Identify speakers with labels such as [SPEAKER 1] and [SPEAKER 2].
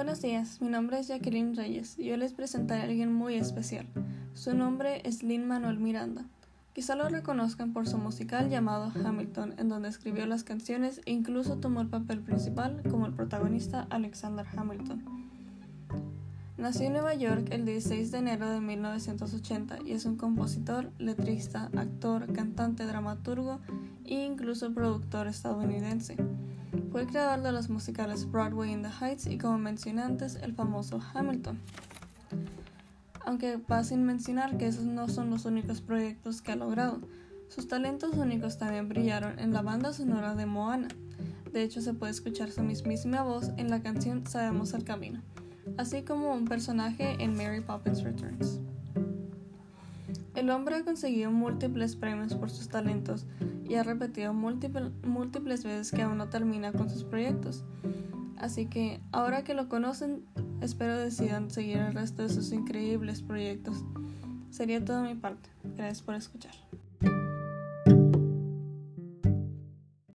[SPEAKER 1] Buenos días, mi nombre es Jacqueline Reyes y yo les presentaré a alguien muy especial. Su nombre es Lin Manuel Miranda. Quizá lo reconozcan por su musical llamado Hamilton, en donde escribió las canciones e incluso tomó el papel principal como el protagonista Alexander Hamilton. Nació en Nueva York el 16 de enero de 1980 y es un compositor, letrista, actor, cantante, dramaturgo e incluso productor estadounidense. Fue creador de los musicales Broadway in the Heights y como mencioné antes, el famoso Hamilton. Aunque va sin mencionar que esos no son los únicos proyectos que ha logrado. Sus talentos únicos también brillaron en la banda sonora de Moana. De hecho, se puede escuchar su mismísima voz en la canción Sabemos el Camino, así como un personaje en Mary Poppins Returns. El hombre ha conseguido múltiples premios por sus talentos y ha repetido múltiples veces que aún no termina con sus proyectos. Así que ahora que lo conocen, espero decidan seguir el resto de sus increíbles proyectos. Sería todo mi parte. Gracias por escuchar.